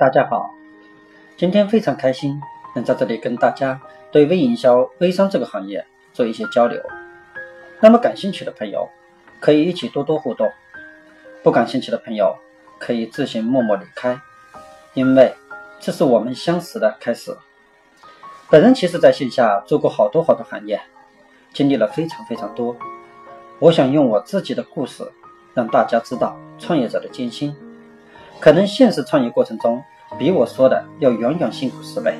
大家好，今天非常开心能在这里跟大家对微营销、微商这个行业做一些交流。那么感兴趣的朋友可以一起多多互动，不感兴趣的朋友可以自行默默离开，因为这是我们相识的开始。本人其实在线下做过好多好多行业，经历了非常非常多。我想用我自己的故事让大家知道创业者的艰辛。可能现实创业过程中比我说的要远远辛苦十倍，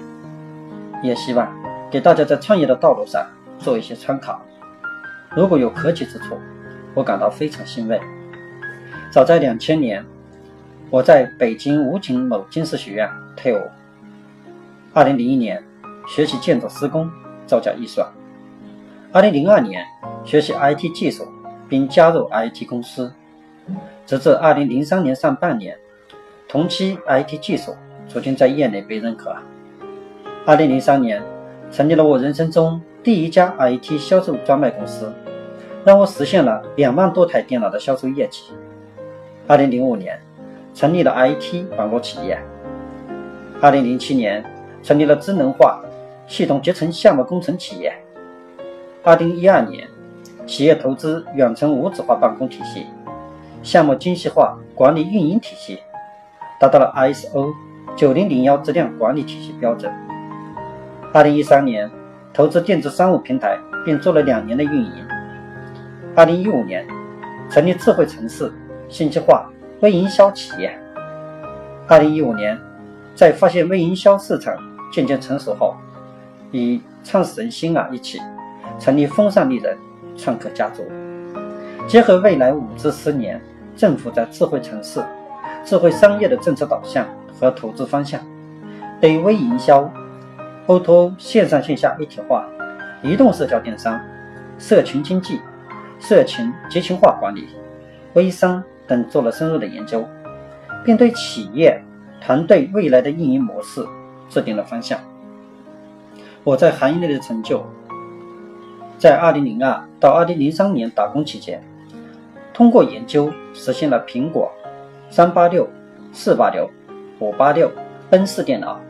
也希望给大家在创业的道路上做一些参考。如果有可取之处，我感到非常欣慰。早在两千年，我在北京武警某军事学院退伍。二零零一年学习建筑施工、造价预算。二零零二年学习 IT 技术，并加入 IT 公司，直至二零零三年上半年。同期 IT 技术逐渐在业内被认可。二零零三年，成立了我人生中第一家 IT 销售专卖公司，让我实现了两万多台电脑的销售业绩。二零零五年，成立了 IT 网络企业。二零零七年，成立了智能化系统集成项目工程企业。二零一二年，企业投资远程无纸化办公体系、项目精细化管理运营体系。达到了 ISO 九零零幺质量管理体系标准。二零一三年，投资电子商务平台，并做了两年的运营。二零一五年，成立智慧城市信息化微营销企业。二零一五年，在发现微营销市场渐渐成熟后，与创始人辛儿一起成立风尚丽人创客家族，结合未来五至十年政府在智慧城市。智慧商业的政策导向和投资方向，对微营销、O2O 线上线下一体化、移动社交电商、社群经济、社群集群化管理、微商等做了深入的研究，并对企业团队未来的运营模式制定了方向。我在行业内的成就，在2002到2003年打工期间，通过研究实现了苹果。三八六、四八六、五八六、奔四电脑。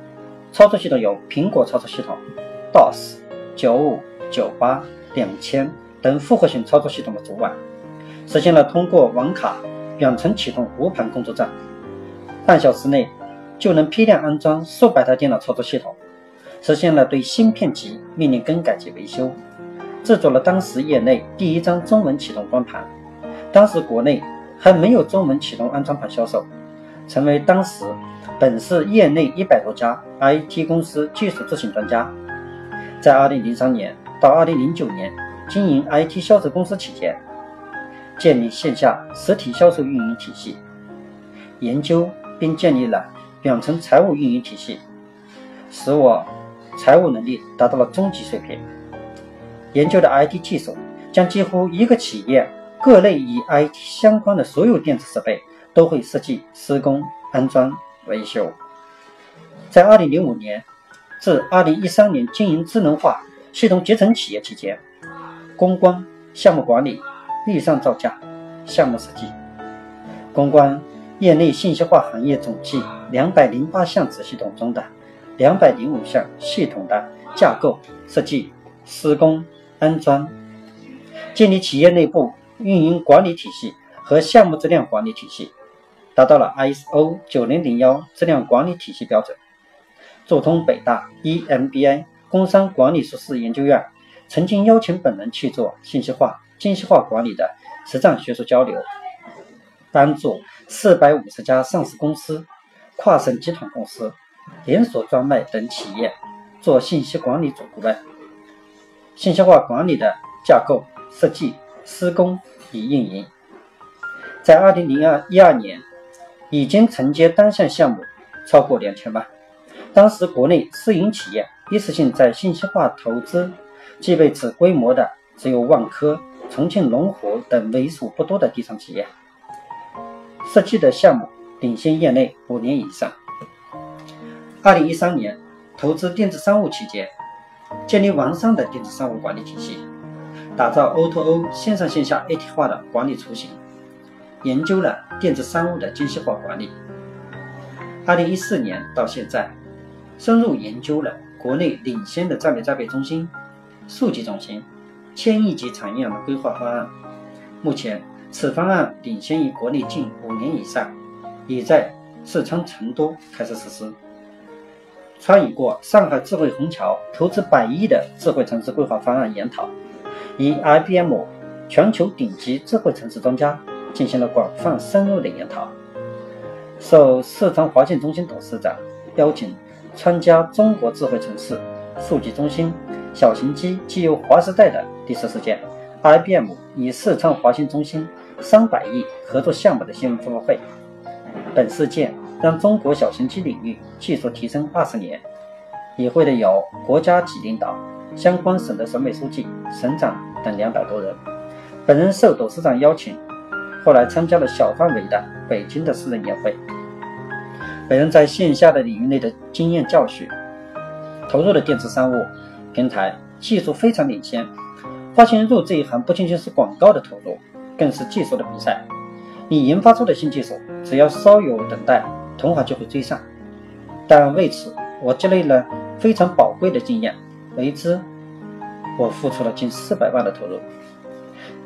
操作系统有苹果操作系统、DOS、九五、九八、两千等复合型操作系统的主板，实现了通过网卡远程启动无盘工作站，半小时内就能批量安装数百台电脑操作系统，实现了对芯片级命令更改及维修，制作了当时业内第一张中文启动光盘，当时国内。还没有中文启动安装盘销售，成为当时本市业内一百多家 IT 公司技术咨询专家。在2003年到2009年经营 IT 销售公司期间，建立线下实体销售运营体系，研究并建立了远程财务运营体系，使我财务能力达到了中级水平。研究的 IT 技术将几乎一个企业。各类与 IT 相关的所有电子设备都会设计、施工、安装、维修。在2005年至2013年经营智能化系统集成企业期间，公关、项目管理、预算造价、项目设计、公关业内信息化行业总计两百零八项子系统中的两百零五项系统的架构设计、施工、安装，建立企业内部。运营管理体系和项目质量管理体系达到了 ISO 九零零幺质量管理体系标准，做通北大 EMBA 工商管理硕士研究院曾经邀请本人去做信息化、精细化管理的实战学术交流，帮助四百五十家上市公司、跨省集团公司、连锁专卖等企业做信息管理总顾问，信息化管理的架构设计、施工。已运营，在二零零二一二年，已经承接单项项目超过两千万。当时国内私营企业一次性在信息化投资具备此规模的，只有万科、重庆龙湖等为数不多的地产企业。设计的项目领先业内五年以上。二零一三年，投资电子商务期间，建立完善的电子商务管理体系。打造 O2O 线上线下一体化的管理雏形，研究了电子商务的精细化管理。二零一四年到现在，深入研究了国内领先的战略栽培中心、数据中心、千亿级产业的规划方案。目前，此方案领先于国内近五年以上，已在四川成都开始实施。参与过上海智慧虹桥投资百亿的智慧城市规划方案研讨，与 IBM 全球顶级智慧城市专家进行了广泛深入的研讨。受四川华信中心董事长邀请，参加中国智慧城市数据中心小型机基于划时代的第四事件，IBM 与四川华信中心三百亿合作项目的新闻发布会。本事件让中国小型机领域技术提升二十年。与会的有国家级领导、相关省的省委书记、省长等两百多人。本人受董事长邀请，后来参加了小范围的北京的私人年会。本人在线下的领域内的经验教训，投入的电子商务平台技术非常领先。发现入这一行不仅仅是广告的投入，更是技术的比赛。你研发出的新技术，只要稍有等待，同行就会追上。但为此，我积累了非常宝贵的经验，为之，我付出了近四百万的投入。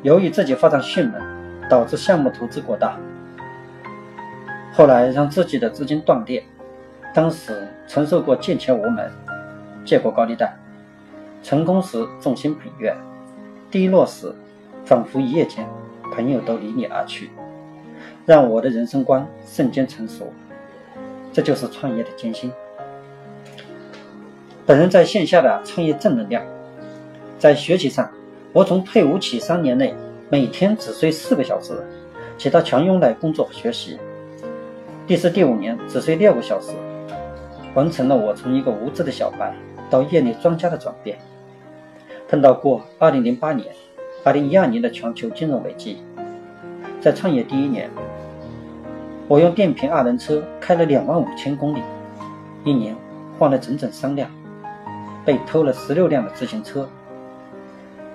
由于自己发展迅猛，导致项目投资过大。后来让自己的资金断裂，当时承受过借钱无门，借过高利贷，成功时众星捧月，低落时仿佛一夜间朋友都离你而去，让我的人生观瞬间成熟。这就是创业的艰辛。本人在线下的创业正能量，在学习上，我从退伍起三年内每天只睡四个小时，其他全用来工作和学习。第四、第五年只睡六个小时，完成了我从一个无知的小白到业内专家的转变。碰到过2008年、2012年的全球金融危机，在创业第一年，我用电瓶二轮车开了两万五千公里，一年换了整整三辆，被偷了十六辆的自行车。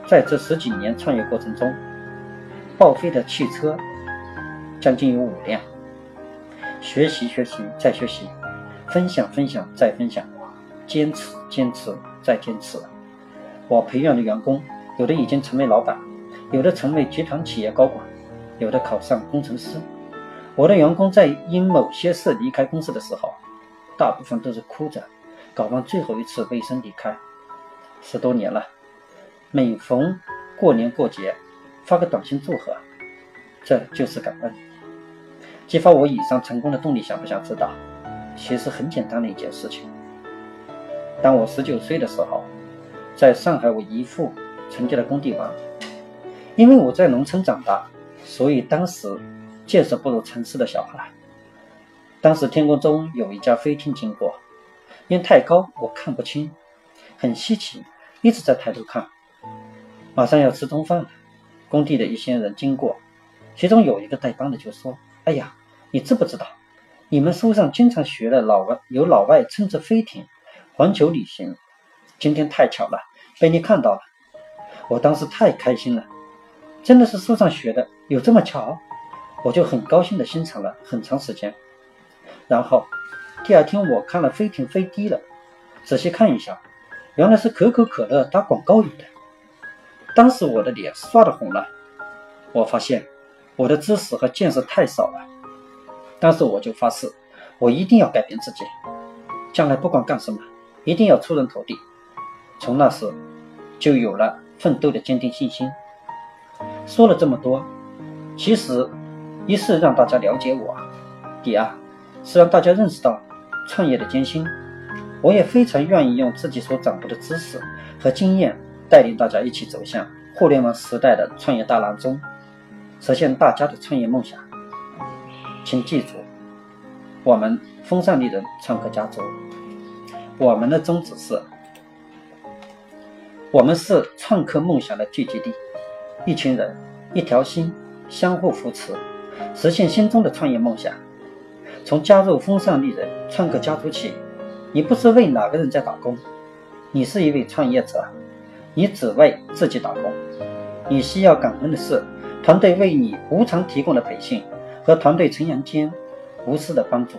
在这十几年创业过程中，报废的汽车将近有五辆。学习，学习，再学习；分享，分享，再分享；坚持，坚持，再坚持。我培养的员工，有的已经成为老板，有的成为集团企业高管，有的考上工程师。我的员工在因某些事离开公司的时候，大部分都是哭着，搞完最后一次卫生离开。十多年了，每逢过年过节，发个短信祝贺，这就是感恩。激发我以上成功的动力，想不想知道？其实很简单的一件事情。当我十九岁的时候，在上海我姨父承接了工地王。因为我在农村长大，所以当时见识不如城市的小孩。当时天空中有一架飞艇经过，因太高我看不清，很稀奇，一直在抬头看。马上要吃中饭了，工地的一些人经过，其中有一个带班的就说：“哎呀！”你知不知道，你们书上经常学的老外有老外乘着飞艇环球旅行，今天太巧了，被你看到了。我当时太开心了，真的是书上学的，有这么巧？我就很高兴的欣赏了很长时间。然后第二天我看了飞艇飞低了，仔细看一下，原来是可口可乐打广告用的。当时我的脸刷的红了，我发现我的知识和见识太少了。当时我就发誓，我一定要改变自己，将来不管干什么，一定要出人头地。从那时，就有了奋斗的坚定信心。说了这么多，其实一是让大家了解我，第二是让大家认识到创业的艰辛。我也非常愿意用自己所掌握的知识和经验，带领大家一起走向互联网时代的创业大浪中，实现大家的创业梦想。请记住，我们风尚丽人创客家族，我们的宗旨是：我们是创客梦想的聚集地，一群人，一条心，相互扶持，实现心中的创业梦想。从加入风尚丽人创客家族起，你不是为哪个人在打工，你是一位创业者，你只为自己打工。你需要感恩的是，团队为你无偿提供的培训。和团队成员间无私的帮助，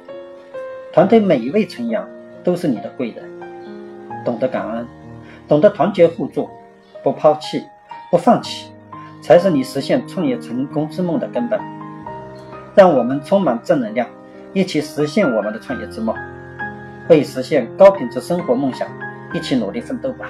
团队每一位成员都是你的贵人。懂得感恩，懂得团结互助，不抛弃，不放弃，才是你实现创业成功之梦的根本。让我们充满正能量，一起实现我们的创业之梦，为实现高品质生活梦想，一起努力奋斗吧。